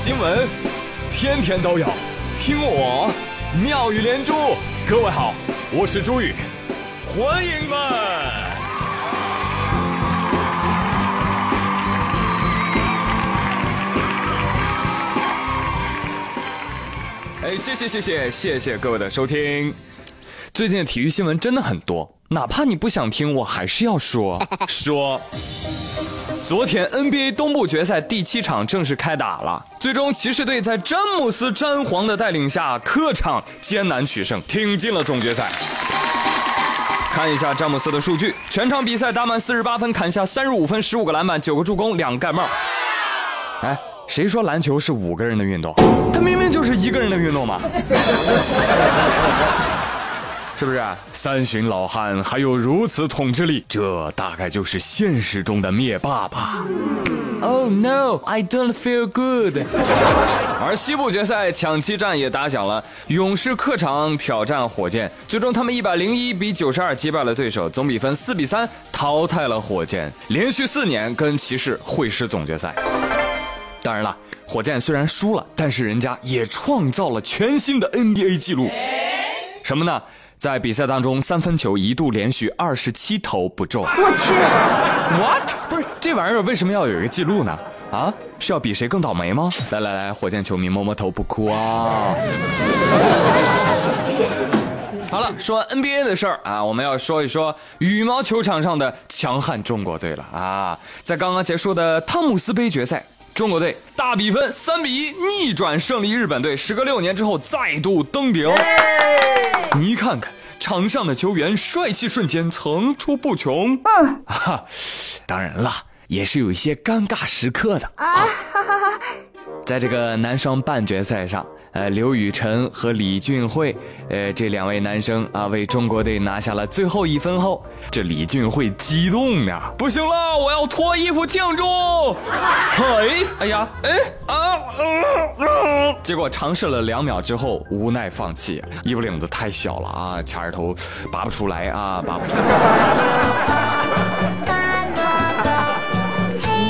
新闻天天都有，听我妙语连珠。各位好，我是朱宇，欢迎们。哎，谢谢谢谢谢谢各位的收听。最近的体育新闻真的很多，哪怕你不想听，我还是要说 说。昨天 NBA 东部决赛第七场正式开打了，最终骑士队在詹姆斯詹皇的带领下，客场艰难取胜，挺进了总决赛。看一下詹姆斯的数据，全场比赛打满四十八分，砍下三十五分、十五个篮板、九个助攻、两个盖帽。哎，谁说篮球是五个人的运动？他明明就是一个人的运动嘛。是不是三旬老汉还有如此统治力？这大概就是现实中的灭霸吧。Oh no, I don't feel good。而西部决赛抢七战也打响了，勇士客场挑战火箭，最终他们一百零一比九十二击败了对手，总比分四比三淘汰了火箭，连续四年跟骑士会师总决赛。当然了，火箭虽然输了，但是人家也创造了全新的 NBA 纪录，什么呢？在比赛当中，三分球一度连续二十七投不中。我去，what？不是这玩意儿为什么要有一个记录呢？啊，是要比谁更倒霉吗？来来来，火箭球迷摸摸头不哭啊！好了，说完 NBA 的事儿啊，我们要说一说羽毛球场上的强悍中国队了啊！在刚刚结束的汤姆斯杯决赛，中国队大比分三比一逆转胜利日本队，时隔六年之后再度登顶。你看看场上的球员，帅气瞬间层出不穷。嗯，哈，当然了，也是有一些尴尬时刻的啊。在这个男双半决赛上。呃，刘雨辰和李俊慧，呃，这两位男生啊，为中国队拿下了最后一分后，这李俊慧激动呀，不行了，我要脱衣服庆祝！嘿，哎呀，哎啊，结果尝试了两秒之后，无奈放弃，衣服领子太小了啊，卡着头拔不出来啊，拔不出来。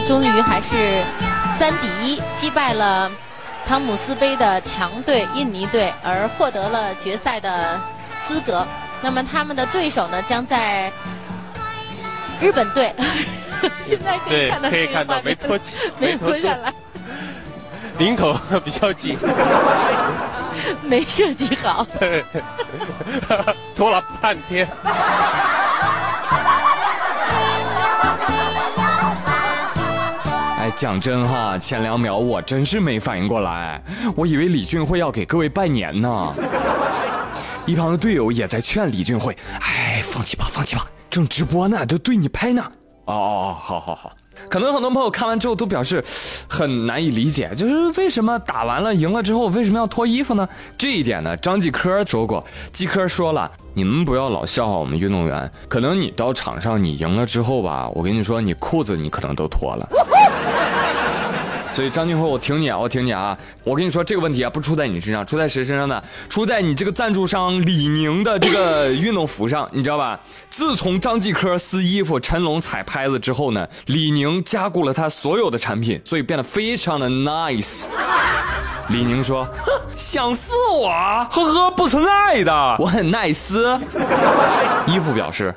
终于还是三比一击败了。汤姆斯杯的强队印尼队而获得了决赛的资格，那么他们的对手呢将在日本队。现在可以看到，可以看到没脱起，没脱下来，领口 比较紧，没设计好，拖了半天。讲真哈，前两秒我真是没反应过来，我以为李俊慧要给各位拜年呢。一旁的队友也在劝李俊慧：“哎，放弃吧，放弃吧，正直播呢，都对你拍呢。”哦哦哦，好好好。可能很多朋友看完之后都表示很难以理解，就是为什么打完了赢了之后为什么要脱衣服呢？这一点呢，张继科说过，继科说了，你们不要老笑话我们运动员，可能你到场上你赢了之后吧，我跟你说，你裤子你可能都脱了。所以张俊辉，我挺你啊，我挺你啊！我跟你说这个问题啊，不出在你身上，出在谁身上呢？出在你这个赞助商李宁的这个运动服上，你知道吧？自从张继科撕衣服、陈龙踩拍子之后呢，李宁加固了他所有的产品，所以变得非常的 nice。李宁说：“想撕我？呵呵，不存在的，我很耐撕。”衣服表示：“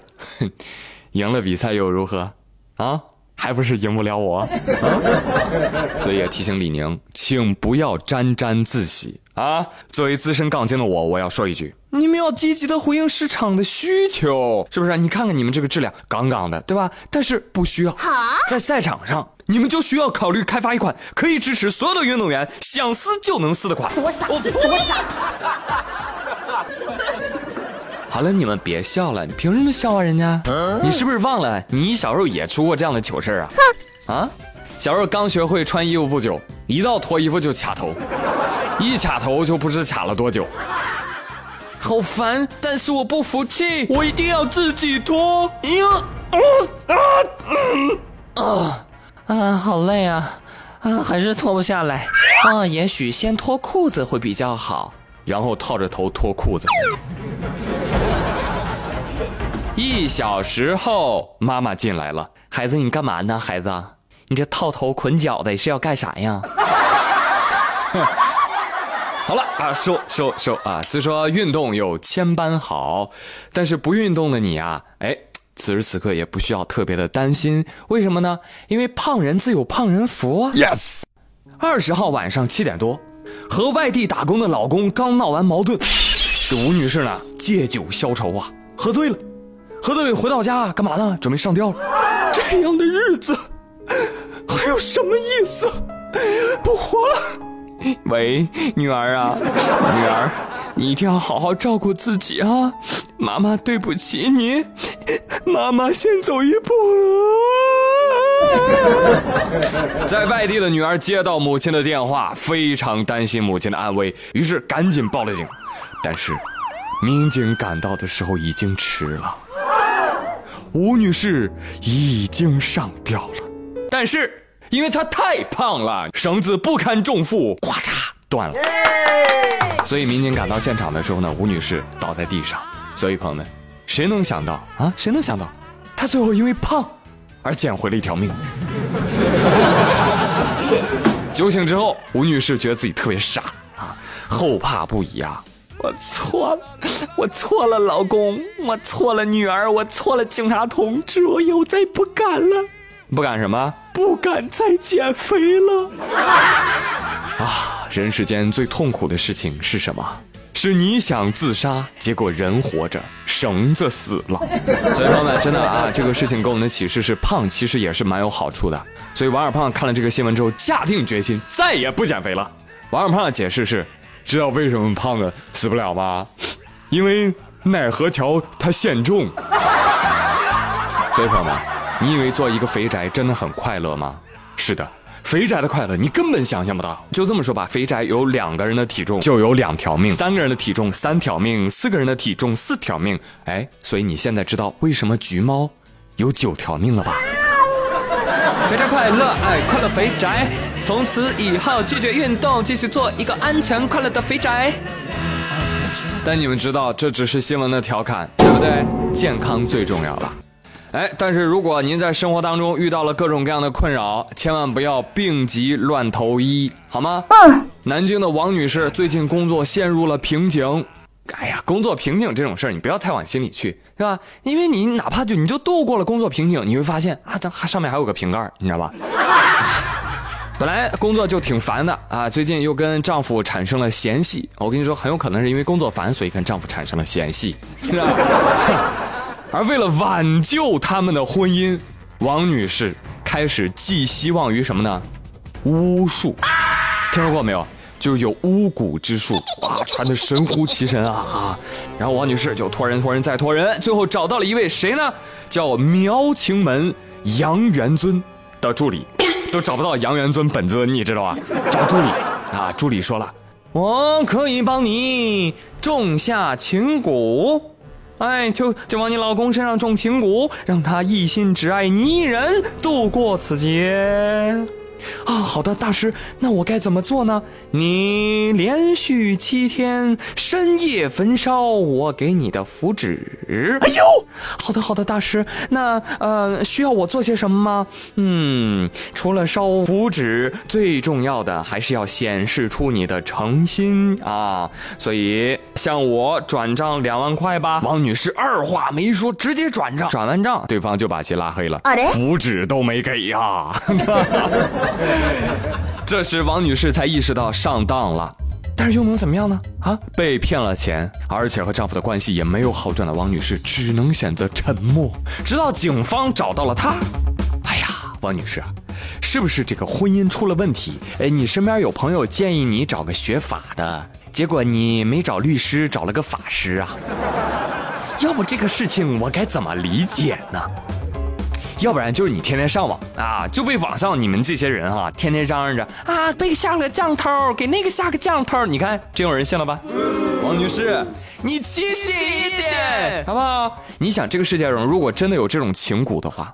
赢了比赛又如何？啊？”还不是赢不了我，所以也提醒李宁，请不要沾沾自喜啊！作为资深杠精的我，我要说一句：你们要积极的回应市场的需求，是不是？你看看你们这个质量，杠杠的，对吧？但是不需要在赛场上，你们就需要考虑开发一款可以支持所有的运动员想撕就能撕的款。多傻，多傻！好了，你们别笑了，你凭什么笑话人家？你是不是忘了，你小时候也出过这样的糗事啊？啊，小时候刚学会穿衣服不久，一到脱衣服就卡头，一卡头就不知卡了多久，好烦！但是我不服气，我一定要自己脱。呀，啊啊啊！好累啊啊，还是脱不下来啊。也许先脱裤子会比较好，然后套着头脱裤子。一小时后，妈妈进来了。孩子，你干嘛呢？孩子，你这套头捆脚的是要干啥呀？好了啊，收收收啊！虽说运动有千般好，但是不运动的你啊，哎，此时此刻也不需要特别的担心。为什么呢？因为胖人自有胖人福啊。Yes。二十号晚上七点多，和外地打工的老公刚闹完矛盾，这吴女士呢借酒消愁啊，喝醉了，何德伟回到家干嘛呢？准备上吊了。这样的日子还有什么意思？不活了。喂，女儿啊，女儿，你一定要好好照顾自己啊！妈妈对不起你，妈妈先走一步了。在外地的女儿接到母亲的电话，非常担心母亲的安危，于是赶紧报了警。但是，民警赶到的时候已经迟了，吴女士已经上吊了。但是。因为她太胖了，绳子不堪重负，咵嚓断了。所以民警赶到现场的时候呢，吴女士倒在地上。所以朋友们，谁能想到啊？谁能想到，她最后因为胖而捡回了一条命？酒醒之后，吴女士觉得自己特别傻啊，后怕不已啊！我错了，我错了，老公，我错了，女儿，我错了，警察同志，我以后再不敢了。不敢什么？不敢再减肥了。啊，人世间最痛苦的事情是什么？是你想自杀，结果人活着，绳子死了。所以朋友们，真的啊，这个事情给我们的启示是，胖其实也是蛮有好处的。所以王二胖看了这个新闻之后，下定决心再也不减肥了。王二胖的解释是：知道为什么胖子死不了吗？因为奈何桥它限重。所以朋友们。你以为做一个肥宅真的很快乐吗？是的，肥宅的快乐你根本想象不到。就这么说吧，肥宅有两个人的体重就有两条命，三个人的体重三条命，四个人的体重四条命。哎，所以你现在知道为什么橘猫有九条命了吧？肥宅快乐，哎，快乐肥宅，从此以后拒绝运动，继续做一个安全快乐的肥宅。但你们知道这只是新闻的调侃，对不对？健康最重要了。哎，但是如果您在生活当中遇到了各种各样的困扰，千万不要病急乱投医，好吗？嗯。南京的王女士最近工作陷入了瓶颈。哎呀，工作瓶颈这种事儿，你不要太往心里去，是吧？因为你哪怕就你就度过了工作瓶颈，你会发现啊，它上面还有个瓶盖，你知道吧？本来工作就挺烦的啊，最近又跟丈夫产生了嫌隙。我跟你说，很有可能是因为工作烦，所以跟丈夫产生了嫌隙。是吧？而为了挽救他们的婚姻，王女士开始寄希望于什么呢？巫术，听说过没有？就有巫蛊之术，啊，传的神乎其神啊啊！然后王女士就托人托人再托人，最后找到了一位谁呢？叫苗青门杨元尊的助理，都找不到杨元尊本尊，你知道吧？找助理啊，助理说了，我可以帮你种下情蛊。哎，就就往你老公身上种情蛊，让他一心只爱你一人，度过此劫。啊，好的，大师，那我该怎么做呢？你连续七天深夜焚烧我给你的符纸。哎呦，好的，好的，大师，那呃，需要我做些什么吗？嗯，除了烧符纸，最重要的还是要显示出你的诚心啊。所以向我转账两万块吧。王女士二话没说，直接转账。转完账，对方就把其拉黑了，符纸都没给呀。这时，王女士才意识到上当了，但是又能怎么样呢？啊，被骗了钱，而且和丈夫的关系也没有好转的王女士，只能选择沉默，直到警方找到了她。哎呀，王女士，是不是这个婚姻出了问题？哎，你身边有朋友建议你找个学法的，结果你没找律师，找了个法师啊？要不这个事情我该怎么理解呢？要不然就是你天天上网啊，就被网上你们这些人哈，天天嚷嚷着啊，被下个降头，给那个下个降头，你看真有人信了吧？王女士，你清醒一点好不好？你想这个世界上如果真的有这种情蛊的话，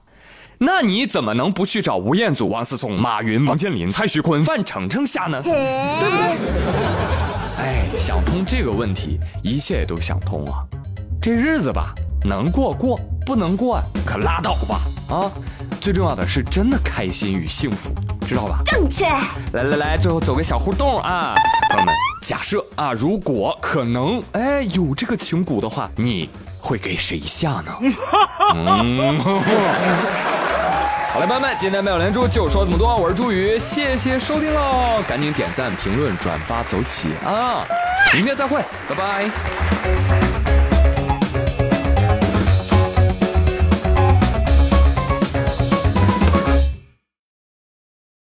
那你怎么能不去找吴彦祖、王思聪、马云、王健林、蔡徐坤、范丞丞下呢？对不对？哎，想通这个问题，一切也都想通了。这日子吧，能过过，不能过可拉倒吧。啊，最重要的是真的开心与幸福。知道吧？正确。来来来，最后走个小互动啊，朋友们，假设啊，如果可能，哎，有这个情蛊的话，你会给谁下呢？嗯，好嘞，朋友们，今天没有连珠就说这么多，我是朱宇，谢谢收听喽，赶紧点赞、评论、转发，走起啊！明天再会，拜拜。